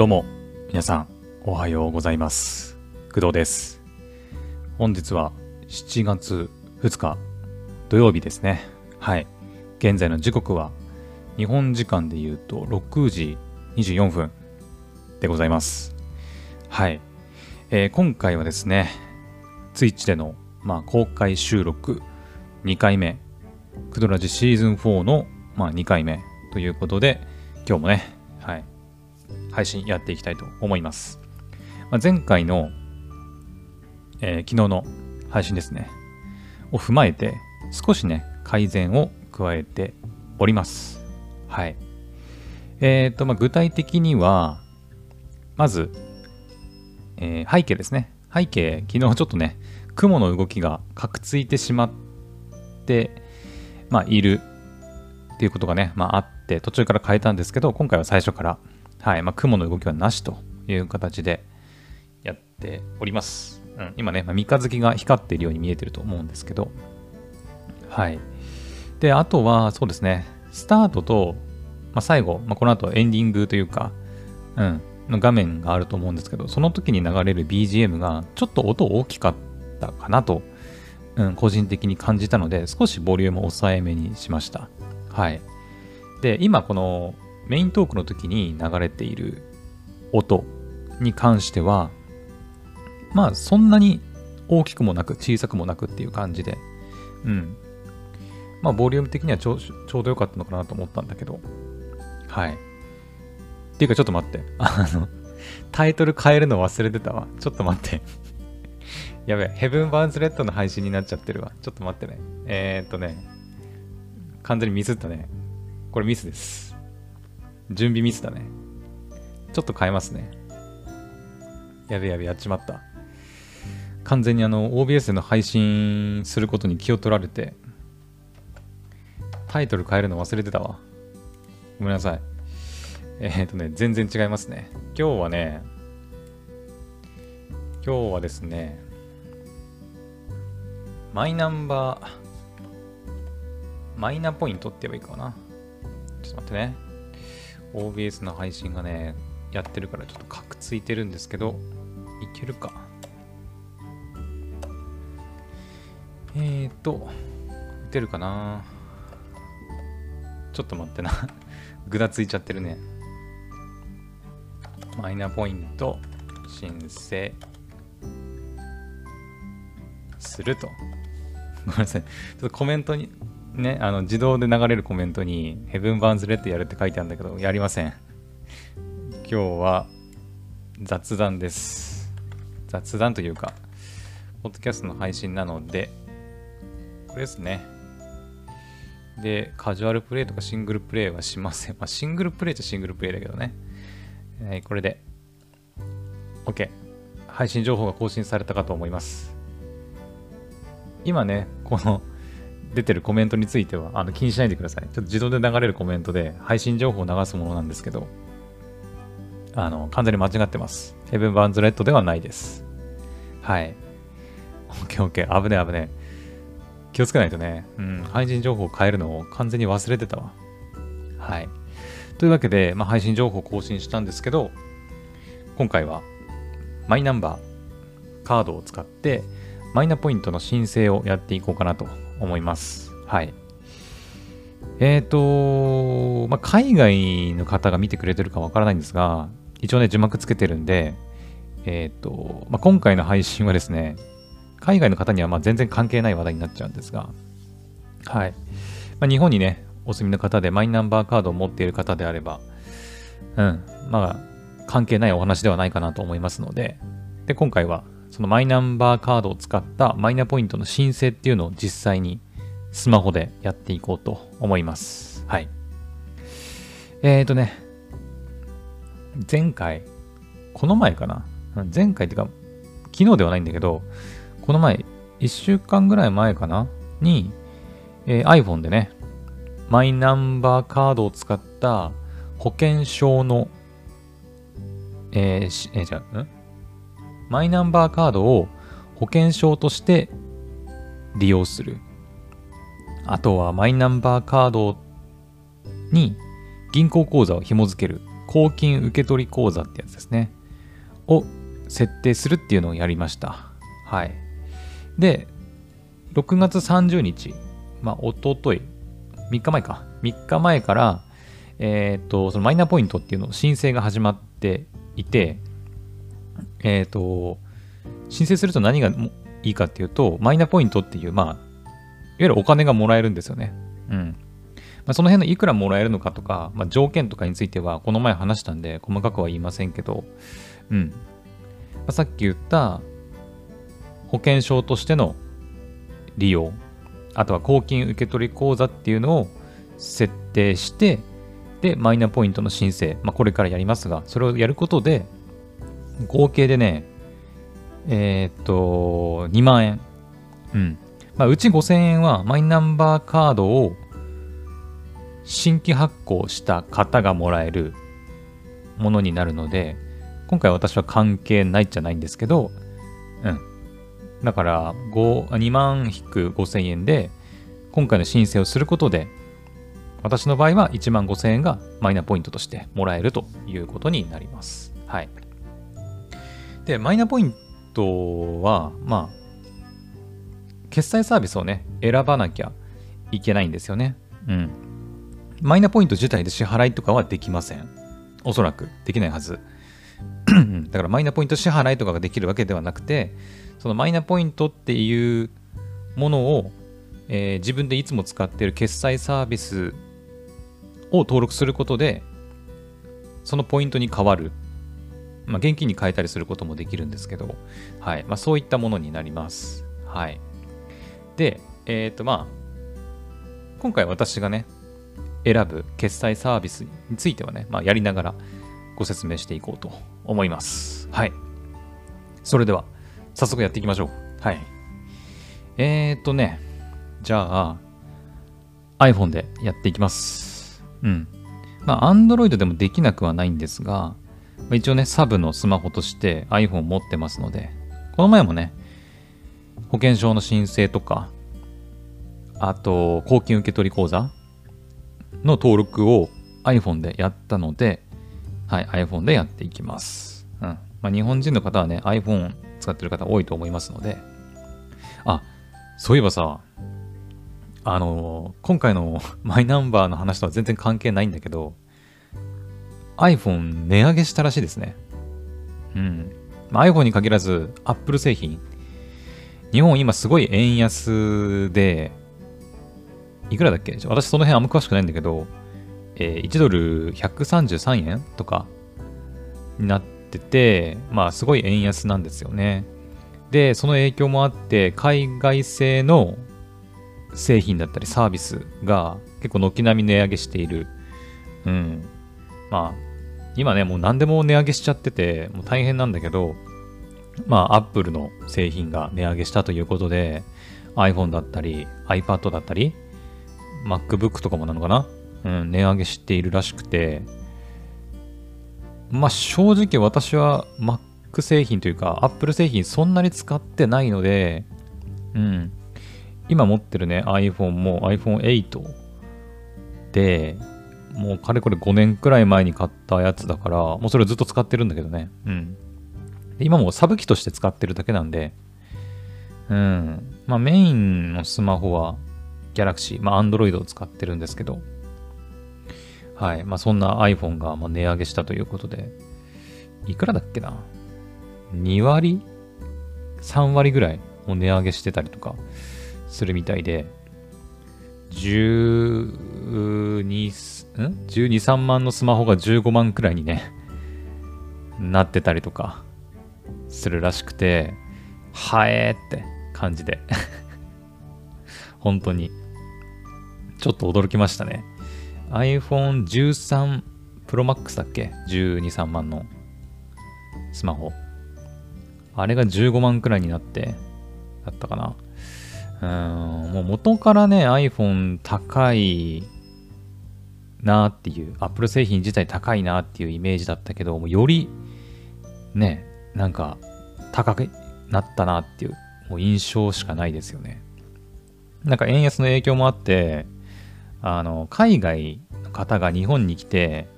どうも、皆さん、おはようございます。工藤です。本日は7月2日、土曜日ですね。はい。現在の時刻は、日本時間で言うと6時24分でございます。はい。えー今回はですね、ツイッチでの、まあ、公開収録2回目、クドラジシーズン4の、まあ、2回目ということで、今日もね、配信やっていきたいと思います。まあ、前回の、えー昨日の配信ですね、を踏まえて、少しね、改善を加えております。はい。えっ、と、まあ、具体的には、まず、えー背景ですね。背景、昨日ちょっとね、雲の動きがかくついてしまって、まあ、いるっていうことがね、まあ、あって、途中から変えたんですけど、今回は最初から、はい、まあ、雲の動きはなしという形でやっております。うん、今ね、まあ、三日月が光っているように見えてると思うんですけど、はい。で、あとは、そうですね、スタートと、まあ、最後、まあ、この後エンディングというか、うん、の画面があると思うんですけど、その時に流れる BGM がちょっと音大きかったかなと、うん、個人的に感じたので、少しボリュームを抑えめにしました。はい。で、今このメイントークの時に流れている音に関しては、まあそんなに大きくもなく小さくもなくっていう感じで、うん。まあボリューム的にはちょうちょうどよかったのかなと思ったんだけど、はい。っていうかちょっと待って。あの、タイトル変えるの忘れてたわ。ちょっと待って。やべえ、ヘブン・バーンズ・レッドの配信になっちゃってるわ。ちょっと待ってね。えー、っとね、完全にミスったね。これミスです。準備ミスだね。ちょっと変えますね。やべやべ、やっちまった。完全にあの、OBS での配信することに気を取られて、タイトル変えるの忘れてたわ。ごめんなさい。えー、っとね、全然違いますね。今日はね、今日はですね、マイナンバー、マイナポイントって言えばいいかな。ちょっと待ってね。OBS の配信がね、やってるからちょっとカクついてるんですけど、いけるか。えーと、打てるかなちょっと待ってな。ぐだついちゃってるね。マイナポイント申請すると。ごめんなさい。ちょっとコメントに、ね、あの自動で流れるコメントに、ヘブン・バーンズ・レッドやるって書いてあるんだけど、やりません。今日は雑談です。雑談というか、ポッドキャストの配信なので、これですね。で、カジュアルプレイとかシングルプレイはしません。まあ、シングルプレイっちゃシングルプレイだけどね。はい、これで、OK。配信情報が更新されたかと思います。今ね、この出てるコメントについてはあの気にしないでください。ちょっと自動で流れるコメントで配信情報を流すものなんですけど、あの、完全に間違ってます。ヘブン・バンズ・レッドではないです。はい。OKOK。危ね危ね。気をつけないとね、うん、配信情報を変えるのを完全に忘れてたわ。はい。というわけで、まあ、配信情報を更新したんですけど、今回はマイナンバーカードを使ってマイナポイントの申請をやっていこうかなと思います。はい。えっ、と、まあ、海外の方が見てくれてるかわからないんですが、一応ね、字幕つけてるんで、えっ、と、まあ、今回の配信はですね、海外の方にはま全然関係ない話題になっちゃうんですが、はい。まあ、日本にね、お住みの方でマイナンバーカードを持っている方であれば、うん、まあ、関係ないお話ではないかなと思いますので、で、今回は、そのマイナンバーカードを使ったマイナポイントの申請っていうのを実際にスマホでやっていこうと思います。はい。えーとね、前回、この前かな？前回っていうか、昨日ではないんだけど、この前、1週間ぐらい前かな？に、えー iPhone でね、マイナンバーカードを使った保険証の、えーえーじゃあ、ん？マイナンバーカードを保険証として利用する。あとはマイナンバーカードに銀行口座を紐付ける。公金受取口座ってやつですね。を設定するっていうのをやりました。はい。で、6月30日、まあ、おととい、3日前か。3日前から、えっ、ー、と、そのマイナポイントっていうの申請が始まっていて、えっ、ー、と、申請すると何がいいかっていうと、マイナポイントっていう、まあ、いわゆるお金がもらえるんですよね。うん。まあ、その辺のいくらもらえるのかとか、まあ、条件とかについては、この前話したんで、細かくは言いませんけど、うん。まあ、さっき言った、保険証としての利用、あとは公金受取口座っていうのを設定して、で、マイナポイントの申請、まあ、これからやりますが、それをやることで、合計でね、えー、っと、2万円。うん。まあ、うち5000円はマイナンバーカードを新規発行した方がもらえるものになるので、今回私は関係ないじゃないんですけど、うん。だから、2万引く5000円で、今回の申請をすることで、私の場合は1万5000円がマイナポイントとしてもらえるということになります。はい。で、マイナポイントは、まあ、決済サービスをね、選ばなきゃいけないんですよね。うん。マイナポイント自体で支払いとかはできません。おそらくできないはず。だからマイナポイント支払いとかができるわけではなくて、そのマイナポイントっていうものを、えー、自分でいつも使っている決済サービスを登録することで、そのポイントに変わる。まあ、現金に変えたりすることもできるんですけど、はい。まあ、そういったものになります。はい。で、えっ、ー、と、まあ、今回私がね、選ぶ決済サービスについてはね、まあ、やりながらご説明していこうと思います。はい。それでは、早速やっていきましょう。はい。えーとね、じゃあ、iPhone でやっていきます。うん。まあ、Android でもできなくはないんですが、一応ね、サブのスマホとして iPhone 持ってますので、この前もね、保険証の申請とか、あと、公金受取口座の登録を iPhone でやったので、はい、iPhone でやっていきます。うん。まあ、日本人の方はね、iPhone 使ってる方多いと思いますので、あ、そういえばさ、あの今回のマイナンバーの話とは全然関係ないんだけど、iPhone 値上げしたらしいですね。うん。まあ、iPhone に限らず、Apple 製品。日本今すごい円安で、いくらだっけ？私その辺あんま詳しくないんだけど、えー、1ドル133円とかになってて、まあすごい円安なんですよね。で、その影響もあって、海外製の製品だったりサービスが結構軒並み値上げしている。うん。まあ、今ね、もう何でも値上げしちゃってて、もう大変なんだけど、まあ、アップルの製品が値上げしたということで、iPhone だったり、iPad だったり、MacBook とかもなのかな？うん、値上げしているらしくて、まあ正直私は Mac 製品というか Apple 製品そんなに使ってないので、うん、今持ってるね iPhone も iPhone8 で、もうかれこれ5年くらい前に買ったやつだから、もうそれをずっと使ってるんだけどね。うん。今もサブ機として使ってるだけなんで、うん。まあメインのスマホは Galaxy、まあ Android を使ってるんですけど、はい。まあそんな iPhone がま値上げしたということで、いくらだっけな ?2 割 ?3 割ぐらいも値上げしてたりとかするみたいで、12、ん ?12、3万のスマホが15万くらいにね、なってたりとかするらしくて、はえーって感じで 本当に、ちょっと驚きましたね。iPhone 13 Pro Max だっけ ?12、3万のスマホ。あれが15万くらいになって、だったかな。うん、もう元からね、iPhone 高いなっていう、Apple 製品自体高いなっていうイメージだったけど、もよりね、なんか高くなったなっていうもう印象しかないですよね。なんか円安の影響もあって、あの、海外の方が日本に来て、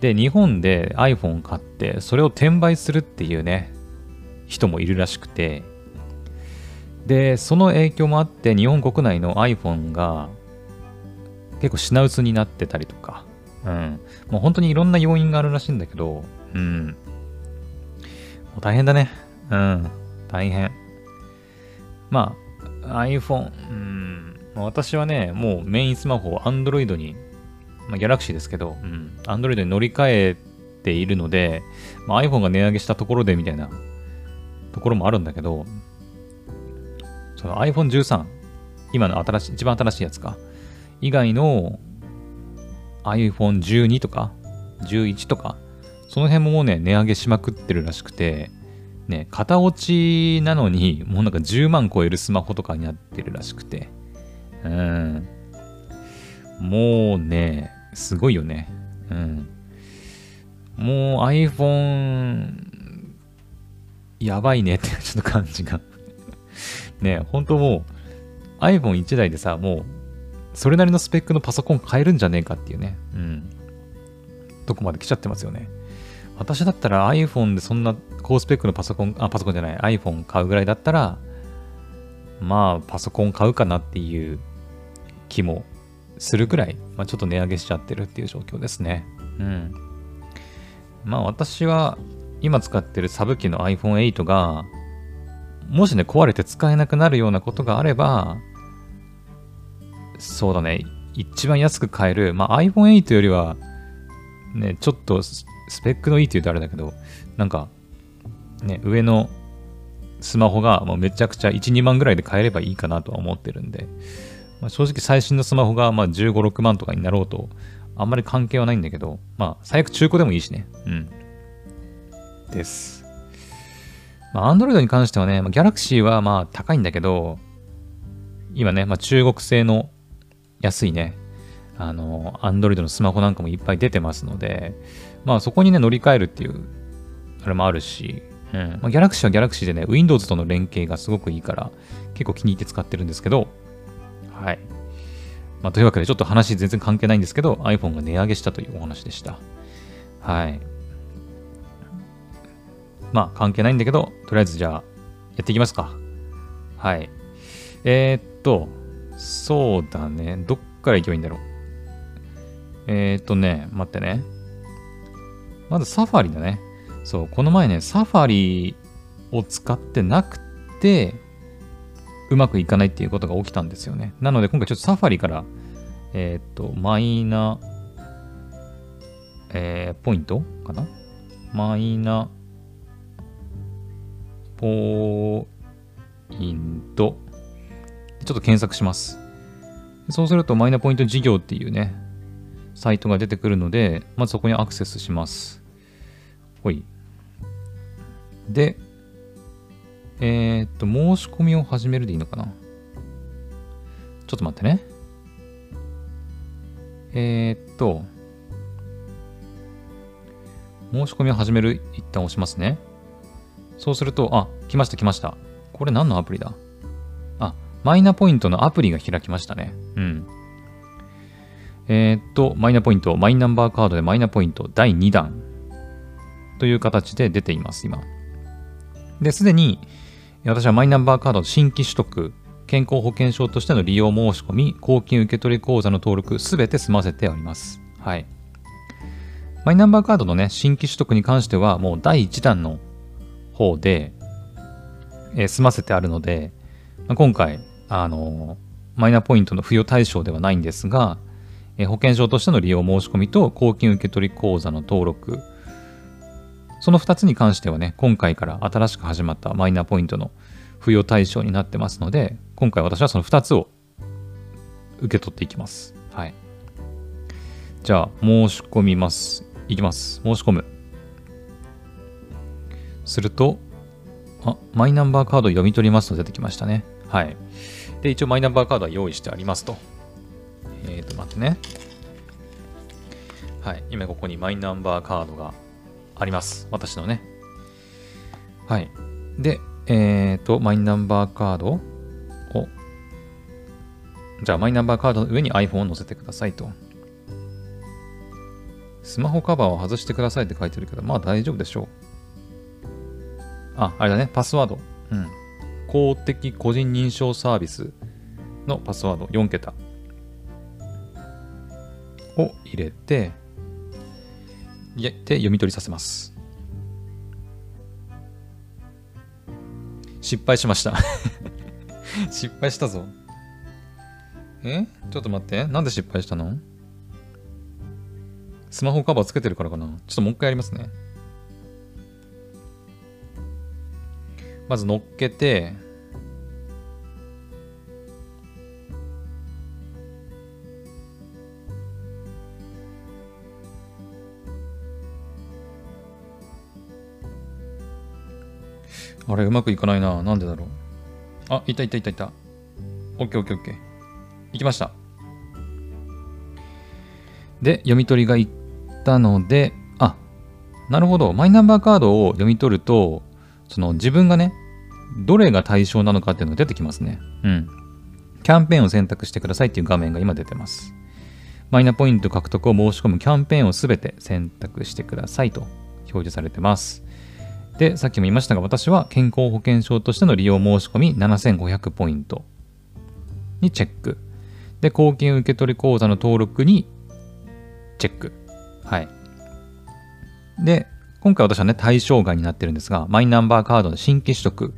で、日本で iPhone 買って、それを転売するっていうね、人もいるらしくて、で、その影響もあって、日本国内の iPhone が結構品薄になってたりとか、うん。もう本当にいろんな要因があるらしいんだけど、うん。もう大変だね。うん。大変。まあ、iPhone、うん。私はね、もうメインスマホを Android にまあ、ギャラクシーですけど、うん、Android に乗り換えているので、まあ、iPhone が値上げしたところでみたいなところもあるんだけど、その iPhone13、今の新しい、一番新しいやつか、以外の iPhone12 とか、11とか、その辺ももうね、値上げしまくってるらしくて、ね、型落ちなのに、もうなんか10万超えるスマホとかになってるらしくて、うん。もうね、すごいよね。うん。もう iPhone、やばいねってちょっと感じがね、本当もう iPhone1 台でさ、もうそれなりのスペックのパソコン買えるんじゃねえかっていうね。うん。とこまで来ちゃってますよね。私だったら iPhone でそんな高スペックのパソコン、あ、パソコンじゃない、iPhone 買うぐらいだったら、まあ、パソコン買うかなっていう気もするぐらい、まあ、ちょっと値上げしちゃってるっていう状況ですね。うん。まあ私は今使ってるサブ機の iPhone8 が、もしね、壊れて使えなくなるようなことがあれば、そうだね、一番安く買える、まあ iPhone8 よりは、ね、ちょっとスペックのいいって言うとあれだけど、なんか、ね、上のスマホがもうめちゃくちゃ1、2万ぐらいで買えればいいかなとは思ってるんで、まあ、正直最新のスマホがまあ15、6万とかになろうと、あんまり関係はないんだけど、まあ、最悪中古でもいいしね。うん。です。まあ、Android に関してはね、まあ、Galaxy はまあ高いんだけど、今ね、まあ、中国製の安いね、あの、Android のスマホなんかもいっぱい出てますので、まあそこにね、乗り換えるっていう、あれもあるし、うん。まあ、Galaxy は Galaxy でね、Windows との連携がすごくいいから、結構気に入って使ってるんですけど、はい。まあ、というわけで、ちょっと話全然関係ないんですけど、iPhone が値上げしたというお話でした。はい。まあ、関係ないんだけど、とりあえずじゃあ、やっていきますか。はい。えー、っと、そうだね。どっから行けばいいんだろう？えー、っとね、待ってね。まずサファリだね。そう、この前ね、サファリを使ってなくて、うまくいかないっていうことが起きたんですよね。なので今回ちょっとサファリから、えっ、と、マイナ、えー、ポイントかな？マイナ、ポイント。ちょっと検索します。そうするとマイナポイント事業っていうね、サイトが出てくるので、まずそこにアクセスします。ほい。で、えー、っと、申し込みを始めるでいいのかなちょっと待ってね。えー、っと、申し込みを始める、一旦押しますね。そうすると、あ、来ました来ました。これ何のアプリだ、マイナポイントのアプリが開きましたね。うん。えー、っと、マイナポイント、マイナンバーカードでマイナポイント第2弾という形で出ています、今。で、すでに、私はマイナンバーカード新規取得、健康保険証としての利用申し込み、公金受取口座の登録、すべて済ませております。はい。マイナンバーカードのね、新規取得に関しては、もう第1弾の方で、えー、済ませてあるので、ま、今回、あの、マイナポイントの付与対象ではないんですが、え、保険証としての利用申し込みと公金受取口座の登録、その2つに関してはね、今回から新しく始まったマイナポイントの付与対象になってますので、今回私はその2つを受け取っていきます。はい。じゃあ、申し込みます。いきます。申し込む。すると、あ、マイナンバーカード読み取りますと出てきましたね。はい。で、一応マイナンバーカードは用意してありますと。えっ、ー、と、待ってね。はい。今ここにマイナンバーカードがあります。私のね。はい。で、えっ、ー、と、マイナンバーカードを、じゃあマイナンバーカードの上に iPhone を載せてくださいと。スマホカバーを外してくださいって書いてるけど、まあ大丈夫でしょう。あ、あれだね、パスワード。うん。公的個人認証サービスのパスワード4桁を入れて、で読み取りさせます。失敗しました 失敗したぞ。え？ちょっと待って。なんで失敗したの？スマホカバーつけてるからかな？ちょっともう一回やりますね。まず乗っけて、あれ、うまくいかないな。なんでだろう。あ、いたいたいたいた。オッケーオッケーオッケー。行きました。で、読み取りがいったので、あ、なるほど。マイナンバーカードを読み取ると、その自分がね、どれが対象なのかっていうのが出てきますね。うん。キャンペーンを選択してくださいっていう画面が今出てます。マイナポイント獲得を申し込むキャンペーンをすべて選択してくださいと表示されてます。で、さっきも言いましたが、私は健康保険証としての利用申し込み7500ポイントにチェック。で、公金受取口座の登録にチェック。はい。で、今回私はね、対象外になってるんですが、マイナンバーカードの新規取得。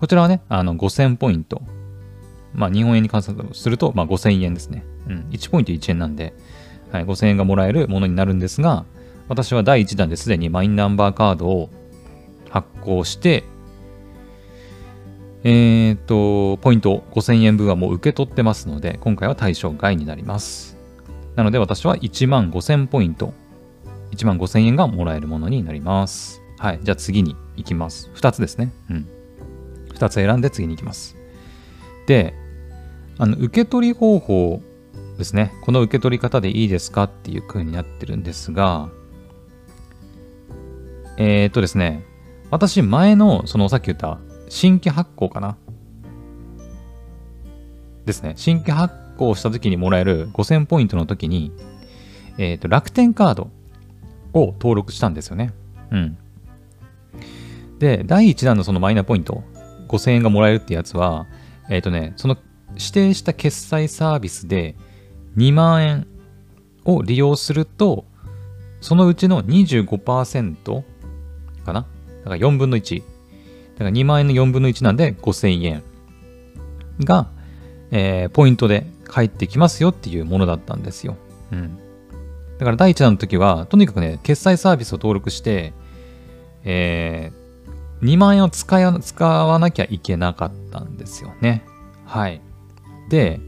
こちらはね、あの、5000ポイント。まあ、日本円に換算すると、まあ、5000円ですね。うん。1ポイント1円なんで、はい、5000円がもらえるものになるんですが、私は第1弾ですでにマイナンバーカードを発行して、えっ、と、ポイント5000円分はもう受け取ってますので、今回は対象外になります。なので私は1万5000ポイント、1万5000円がもらえるものになります。はい。じゃあ次に行きます。2つですね。うん。2つ選んで次に行きます。で、あの、受け取り方法ですね。この受け取り方でいいですかっていう風になってるんですが、えー、っとですね、私、前の、そのさっき言った新規発行かなですね。新規発行した時にもらえる5000ポイントの時に、えっ、と、楽天カードを登録したんですよね。うん。で、第1弾のそのマイナポイント、5000円がもらえるってやつは、えっ、ー、とね、その指定した決済サービスで2万円を利用すると、そのうちの25%かな？だから4分の1。だから2万円の4分の1なんで5000円が、えー、ポイントで返ってきますよっていうものだったんですよ。うん。だから第1弾の時は、とにかくね、決済サービスを登録して、えー、2万円を使わ使わなきゃいけなかったんですよね。はい。で、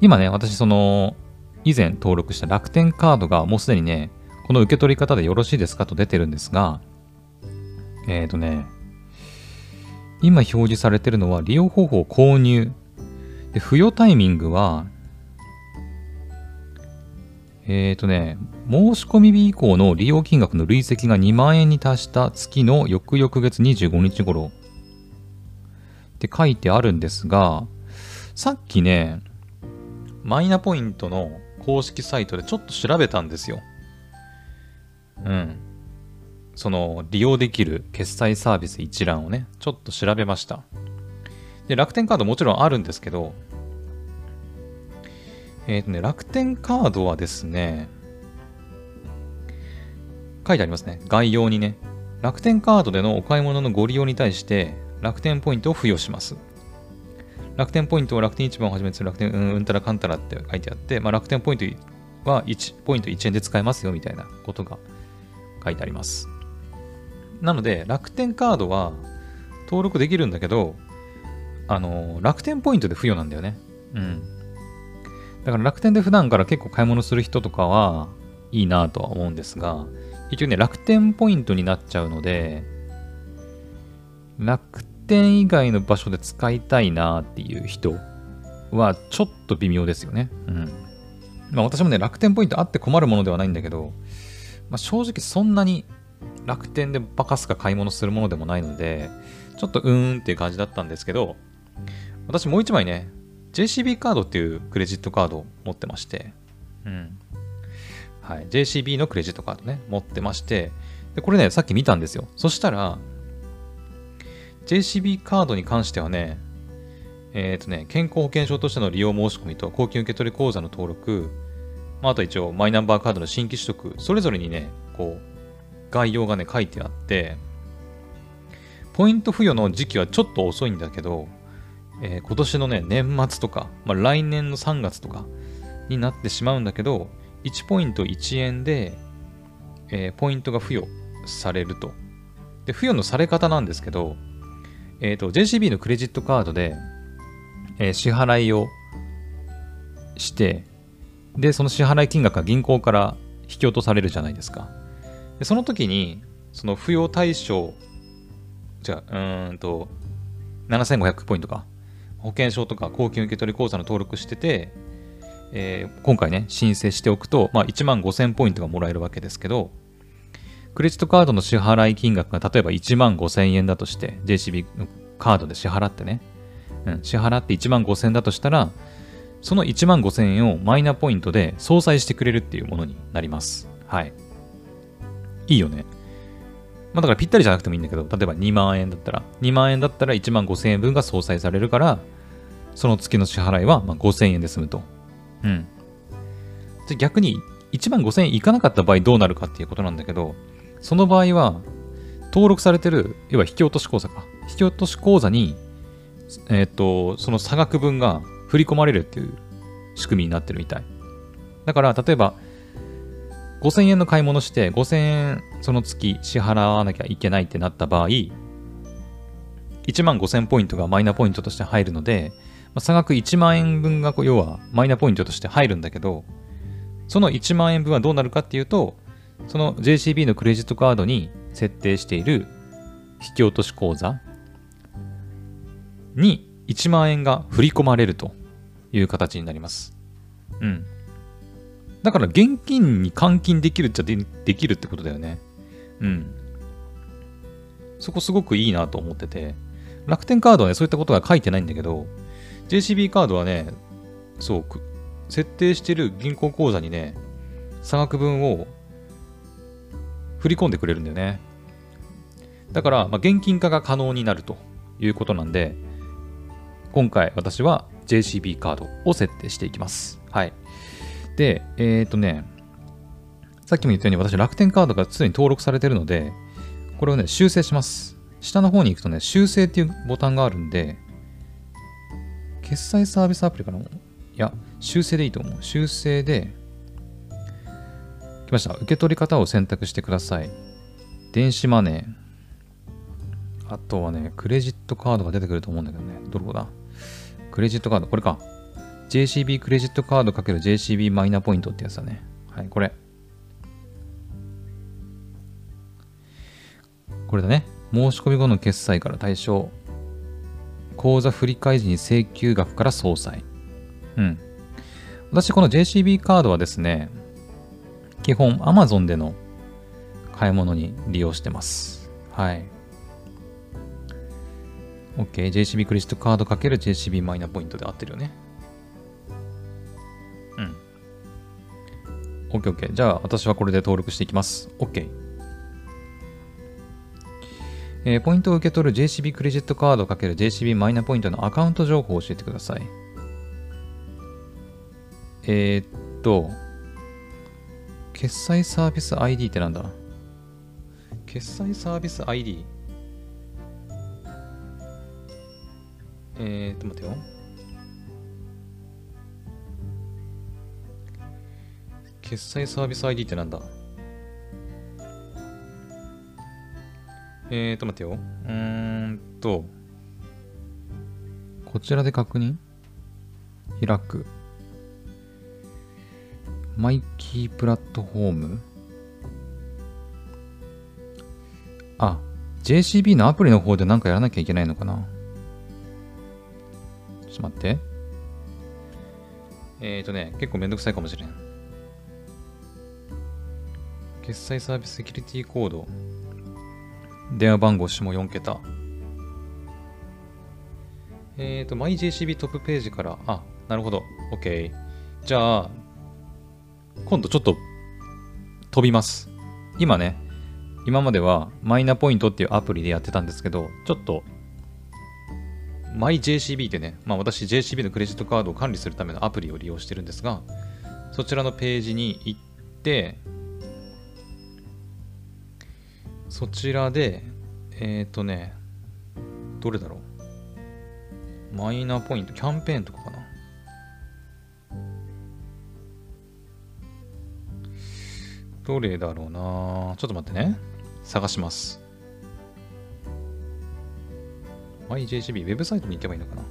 今ね、私その、以前登録した楽天カードがもうすでにね、この受け取り方でよろしいですかと出てるんですが、えっ、ー、とね、今表示されてるのは利用方法購入。で、付与タイミングは、えっ、ー、とね、申し込み日以降の利用金額の累積が2万円に達した月の翌々月25日頃って書いてあるんですが、さっきね、マイナポイントの公式サイトでちょっと調べたんですよ。うん。その利用できる決済サービス一覧をね、ちょっと調べました。で、楽天カードもちろんあるんですけど、えっ、ー、とね、楽天カードはですね、書いてありますね。概要にね。楽天カードでのお買い物のご利用に対して楽天ポイントを付与します。楽天ポイントを楽天市場をはじめする楽天うんうんたらかんたらって書いてあって、まあ、楽天ポイントは1ポイント1円で使えますよみたいなことが書いてあります。なので、楽天カードは登録できるんだけど、あの、楽天ポイントで付与なんだよね。うん。だから楽天で普段から結構買い物する人とかはいいなとは思うんですが、一応ね、楽天ポイントになっちゃうので、楽天以外の場所で使いたいなっていう人はちょっと微妙ですよね。うん。まあ私もね、楽天ポイントあって困るものではないんだけど、まあ、正直そんなに楽天でバカすか買い物するものでもないので、ちょっとうーんっていう感じだったんですけど、私もう一枚ね、JCB カードっていうクレジットカードを持ってまして、うん。はい。JCB のクレジットカードね、持ってまして、で、これね、さっき見たんですよ。そしたら、JCB カードに関してはね、えっ、とね、健康保険証としての利用申し込みと公金受取口座の登録、まあ、あと一応マイナンバーカードの新規取得、それぞれにね、こう、概要がね、書いてあって、ポイント付与の時期はちょっと遅いんだけど、えー今年のね、年末とか、まあ、来年の3月とかになってしまうんだけど、1ポイント1円で、えーポイントが付与されると。で、付与のされ方なんですけど、えっ、と、JCB のクレジットカードで、え支払いをして、で、その支払い金額が銀行から引き落とされるじゃないですか。で、その時に、その付与対象、じゃあ、うーんと、7500ポイントか。保険証とか公金受取口座の登録してて、えー今回ね、申請しておくと、まあ、1万5000ポイントがもらえるわけですけど、クレジットカードの支払い金額が例えば1万5000円だとして、JCB のカードで支払ってね、うん、支払って1万5000円だとしたら、その1万5000円をマイナポイントで相殺してくれるっていうものになります。はい。いいよね。まあだからぴったりじゃなくてもいいんだけど、例えば2万円だったら、2万円だったら1万5000円分が相殺されるから、その月の支払いはまあ5000円で済むと。うん。で逆に1万5000円いかなかった場合どうなるかっていうことなんだけど、その場合は、登録されてる、要は引き落とし口座か。引き落とし口座に、えっ、と、その差額分が振り込まれるっていう仕組みになってるみたい。だから、例えば、5000円の買い物して、5000円その月支払わなきゃいけないってなった場合、1万5000ポイントがマイナポイントとして入るので、まあ差額1万円分が要はマイナポイントとして入るんだけど、その1万円分はどうなるかっていうと、その JCB のクレジットカードに設定している引き落とし口座に1万円が振り込まれるという形になります。うん。だから現金に換金できるっちゃできるってことだよね。うん。そこすごくいいなと思ってて、楽天カードはね、そういったことが書いてないんだけど、JCB カードはね、そう、設定してる銀行口座にね、差額分を振り込んでくれるんだよね。だから、まあ、現金化が可能になるということなんで、今回私は JCB カードを設定していきます。はい。で、えっ、とね、さっきも言ったように私楽天カードがすでに登録されてるので、これをね、修正します。下の方に行くとね、修正っていうボタンがあるんで、決済サービスアプリかな？いや、修正でいいと思う。修正で、来ました。受け取り方を選択してください。電子マネー。あとはね、クレジットカードが出てくると思うんだけどね。どこだ？クレジットカード、これか。JCB クレジットカード ×JCB マイナポイントってやつだね。はい、これ。これだね。申し込み後の決済から対象。口座振替時に請求額から総裁。うん。私、この JCB カードはですね、基本 Amazon での買い物に利用してます。はい。OK。JCB クレジットカード ×JCB マイナポイントで合ってるよね。OK、OK。じゃあ、私はこれで登録していきます。OK。えーポイントを受け取る JCB クレジットカード ×JCB マイナポイントのアカウント情報を教えてください。えーっと、決済サービス ID ってなんだ？決済サービス ID? えーっと、待てよ。決済サービス ID ってなんだ？えーと、待ってよ。うーんと、こちらで確認開く。マイキープラットフォームあ、JCB のアプリの方で何かやらなきゃいけないのかな？ちょっと待って。えーとね、結構めんどくさいかもしれん。決済サービスセキュリティコード。電話番号下4桁。えっ、ー、と、MyJCB トップページから、あ、なるほど。OK。じゃあ、今度ちょっと飛びます。今ね、今まではマイナポイントっていうアプリでやってたんですけど、ちょっと、マイ JCB ってね、まあ私 JCB のクレジットカードを管理するためのアプリを利用してるんですが、そちらのページに行って、そちらで、えっ、ー、とね、どれだろう？マイナポイント、キャンペーンとかかな？どれだろうな？ちょっと待ってね。探します。YJCB、ウェブサイトに行けばいいのかな？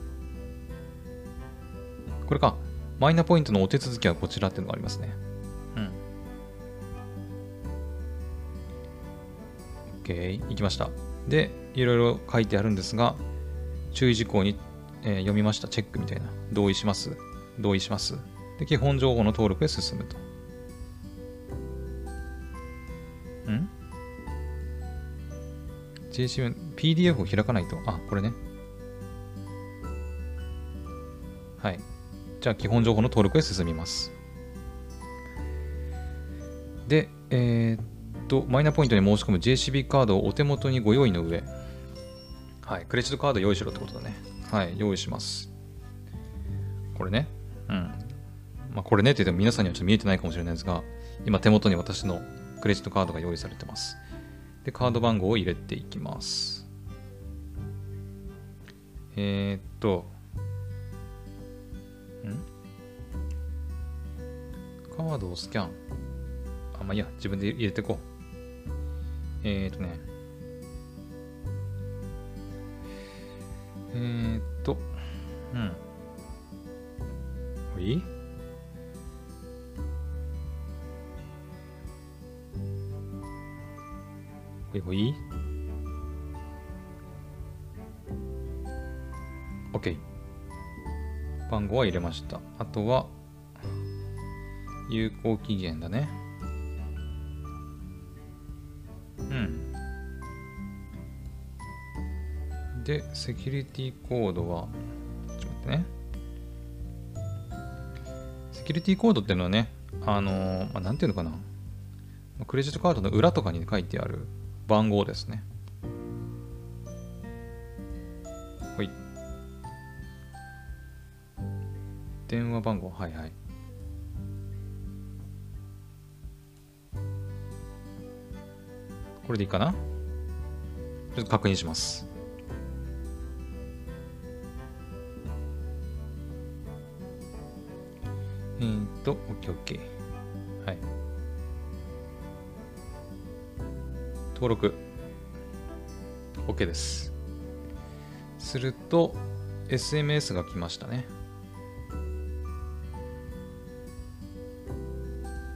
これか。マイナポイントのお手続きはこちらっていうのがありますね。OK。行きました。で、いろいろ書いてあるんですが、注意事項に、えー、読みました。チェックみたいな。同意します。同意します。で、基本情報の登録へ進むと。ん ?JCM、PDF を開かないと。あ、これね。はい。じゃあ、基本情報の登録へ進みます。で、えー、っと、マイナポイントに申し込む JCB カードをお手元にご用意の上、はい、クレジットカード用意しろってことだね。はい、用意します。これね。うん。まあ、これねって言っても皆さんにはちょっと見えてないかもしれないですが、今手元に私のクレジットカードが用意されてます。で、カード番号を入れていきます。えー、っと、ん？カードをスキャン。あ、まあ、いいや、自分で入れていこう。えー、っとね。えー、っと、うん。いい？ほいほい。OK。番号は入れました。あとは、有効期限だね。で、セキュリティコードは、ちょっと待ってね。セキュリティコードっていうのはね、あのー、まあ、なんていうのかな。クレジットカードの裏とかに書いてある番号ですね。はい。電話番号、はいはい。これでいいかな？ちょっと確認します。と、OKOK。はい。登録。OK です。すると SMS が来ましたね。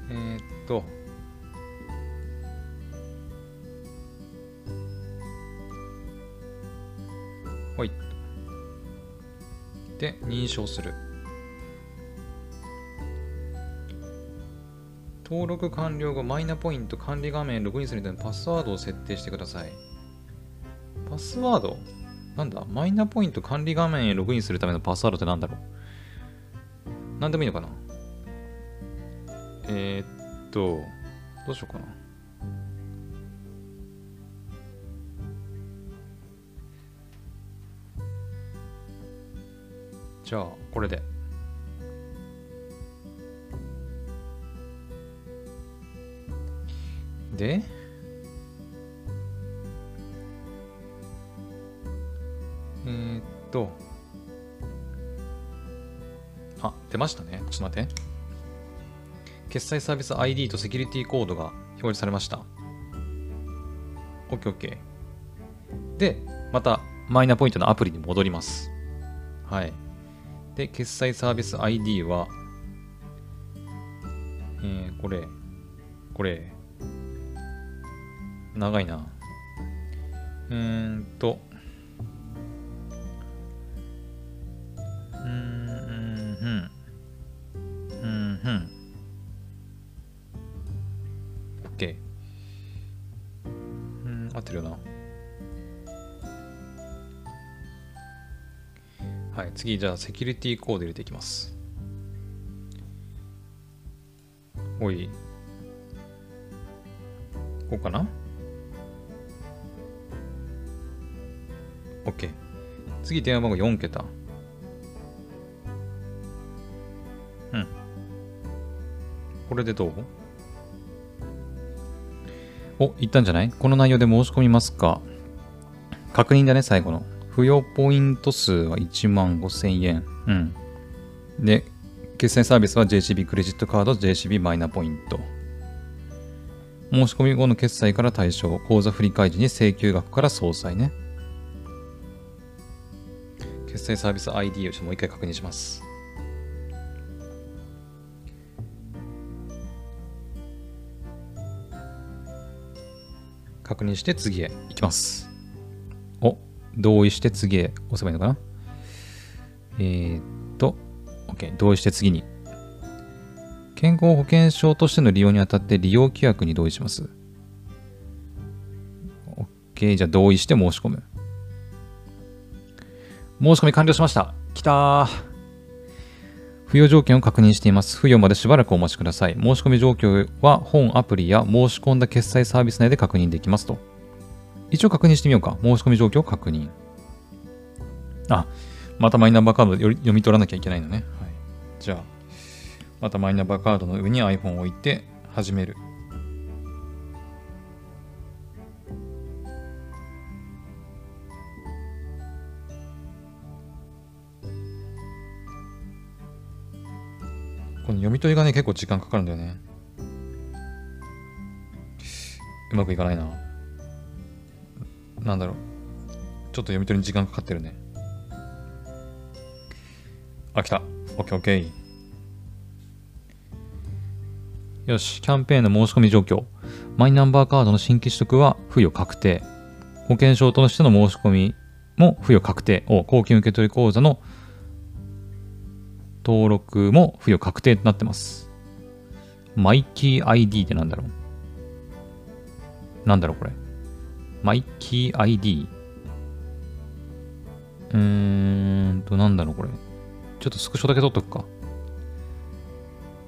えー、っと。はい。で認証する。登録完了後、マイナポイント管理画面ログインするためのパスワードを設定してください。パスワード？なんだ？マイナポイント管理画面へログインするためのパスワードってなんだろう？なんでもいいのかな？えー、っと、どうしようかな。じゃあ、これで。で、えー、っと、あ、出ましたね。ちょっと待って。決済サービス ID とセキュリティコードが表示されました。OKOK。で、またマイナポイントのアプリに戻ります。はい。で、決済サービス ID は、えー、これ、これ、長いな。うーんと。うん、うん、うん。うん、うん。OK。うん、合ってるよな。はい、次、じゃあ、セキュリティコード入れていきます。おい。こうかな？?OK。次、電話番号4桁。うん。これでどう？お、いったんじゃない？この内容で申し込みますか？確認だね、最後の。付与ポイント数は1万5000円。うん。で、決済サービスは JCB クレジットカード、JCB マイナポイント。申し込み後の決済から対象、口座振替時に請求額から総裁ね。決済サービス ID をもう一回確認します。確認して次へ行きます。お、同意して次へ押せばいいのかな？えー、っと、OK、同意して次に。健康保険証としての利用にあたって利用規約に同意します。OK、じゃあ同意して申し込む。申し込み完了しました。来たー。付与条件を確認しています。付与までしばらくお待ちください。申し込み状況は本アプリや申し込んだ決済サービス内で確認できますと。一応確認してみようか。申し込み状況を確認。あ、またマイナンバーカードで読み取らなきゃいけないのね。はい、じゃあ、またマイナンバーカードの上に iPhone を置いて始める。この読み取りがね、結構時間かかるんだよね。うまくいかないな。なんだろう。ちょっと読み取りに時間かかってるね。あ、来た。オッケーオッケー。よし、キャンペーンの申し込み状況。マイナンバーカードの新規取得は付与確定。保険証としての申し込みも付与確定を公金受取口座の登録も付与確定となってます。マイキー ID ってなんだろう？なんだろうこれ。マイキー ID? うーんと、なんだろうこれ。ちょっとスクショだけ撮っとくか。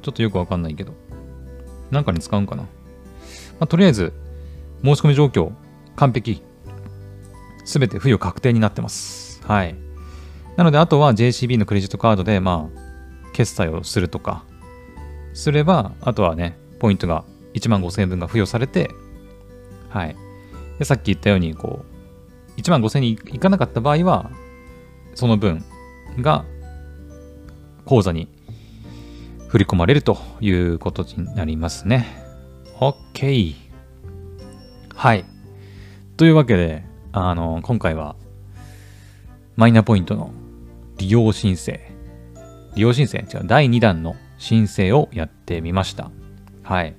ちょっとよくわかんないけど。なんかに使うんかな。まあ、とりあえず、申し込み状況、完璧。すべて付与確定になってます。はい。なので、あとは JCB のクレジットカードで、まあ、決済をするとか、すれば、あとはね、ポイントが1万5000円分が付与されて、はい。で、さっき言ったように、こう、1万5000円にいかなかった場合は、その分が口座に振り込まれるということになりますね。OK。はい。というわけで、あの、今回は、マイナポイントの利用申請利用申請、違う、第2弾の申請をやってみました。はい。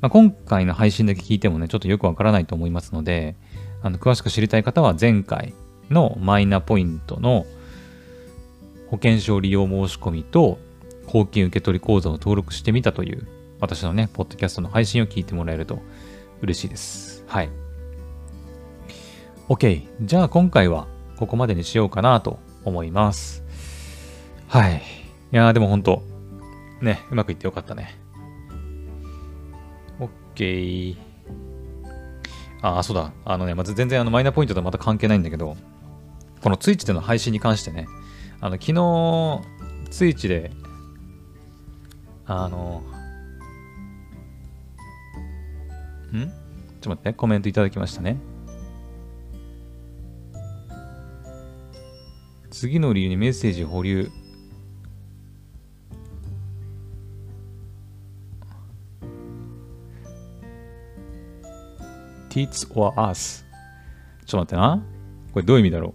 まあ、今回の配信だけ聞いてもね、ちょっとよくわからないと思いますので、あの詳しく知りたい方は前回のマイナポイントの保険証利用申し込みと公金受取口座を登録してみたという私のね、ポッドキャストの配信を聞いてもらえると嬉しいです。はい。OK。じゃあ今回はここまでにしようかなと思います。はい。いやーでもほんと、ね、うまくいってよかったね。オッケー。あ、そうだ。あのね、まず全然あのマイナポイントとはまた関係ないんだけど、このツイッチでの配信に関してね、あの、昨日、ツイッチで、あの、ん？ちょっと待って、コメントいただきましたね。次の理由にメッセージ保留。Tits or us? ちょっと待ってな。これどういう意味だろう？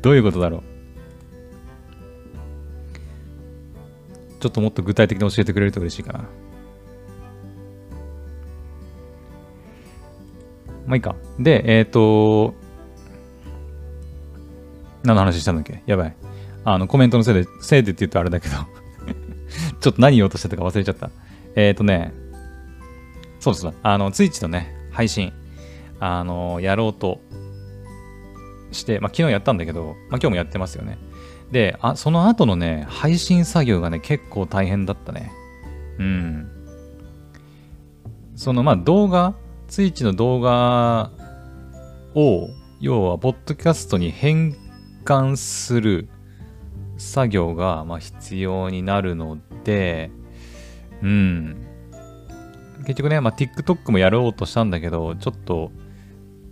どういうことだろう？ちょっともっと具体的に教えてくれると嬉しいかな。まあいいか。で、えっ、ー、と、何の話したんだっけ？やばい。あの、コメントのせいで、せいでって言うとあれだけど ちょっと何言おうとしてたか忘れちゃった。えっ、ー、とね、そうです。あの、ツイッチのね、配信、あの、やろうとして、まあ、昨日やったんだけど、まあ、今日もやってますよね。で、あ、その後のね、配信作業がね、結構大変だったね。うん。その、まあ、動画、ツイッチの動画を、要は、ポッドキャストに変換する作業が、ま、必要になるので、うん。結局ね、まあ、TikTok もやろうとしたんだけど、ちょっと、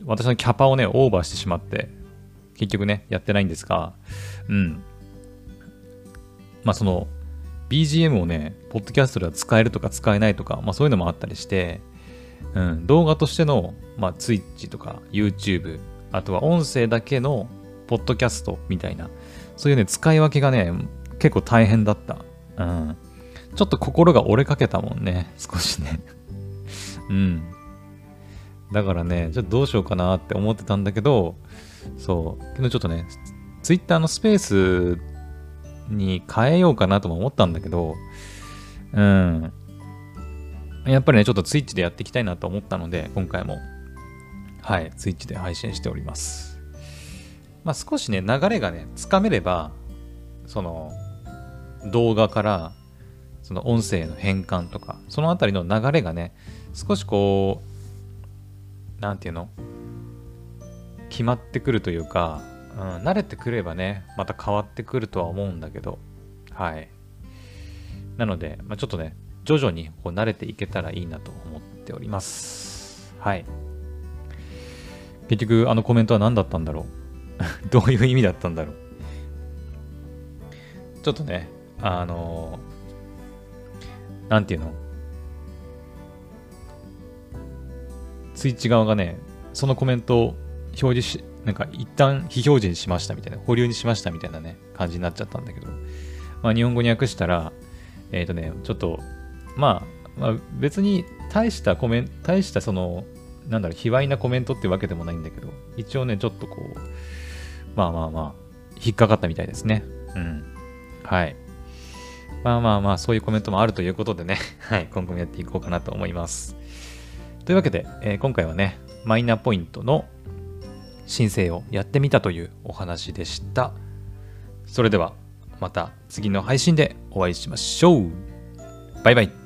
私のキャパをね、オーバーしてしまって、結局ね、やってないんですが、うん。まあ、その、BGM をね、ポッドキャストでは使えるとか使えないとか、まあそういうのもあったりして、うん、動画としての、まあ、Twitch とか YouTube、あとは音声だけのポッドキャストみたいな、そういうね、使い分けがね、結構大変だった。うん。ちょっと心が折れかけたもんね、少しね。うん。だからね、ちょっとどうしようかなって思ってたんだけど、そう、けどちょっとね、Twitter のスペースに変えようかなとも思ったんだけど、うん。やっぱりね、ちょっと Twitch でやっていきたいなと思ったので、今回も、はい、Twitch で配信しております。まあ少しね、流れがね、つかめれば、その、動画から、その音声の変換とか、そのあたりの流れがね、少しこう、なんていうの？決まってくるというか、うん、慣れてくればね、また変わってくるとは思うんだけど、はい。なので、まあ、ちょっとね、徐々にこう慣れていけたらいいなと思っております。はい。結局、あのコメントは何だったんだろう？どういう意味だったんだろう。ちょっとね、あのー、なんていうの。ツイッチ側がね、そのコメントを表示し、なんか一旦非表示にしましたみたいな、保留にしましたみたいなね、感じになっちゃったんだけど、まあ日本語に訳したら、えっ、ー、とね、ちょっと、まあ、まあ、別に大したコメント、大したその、なんだろう、卑猥なコメントってわけでもないんだけど、一応ね、ちょっとこう、まあまあまあ、引っかかったみたいですね。うん。はい。まあまあまあ、そういうコメントもあるということでね、はい、今後もやっていこうかなと思います。というわけで、えー、今回はね、マイナポイントの申請をやってみたというお話でした。それではまた次の配信でお会いしましょう。バイバイ。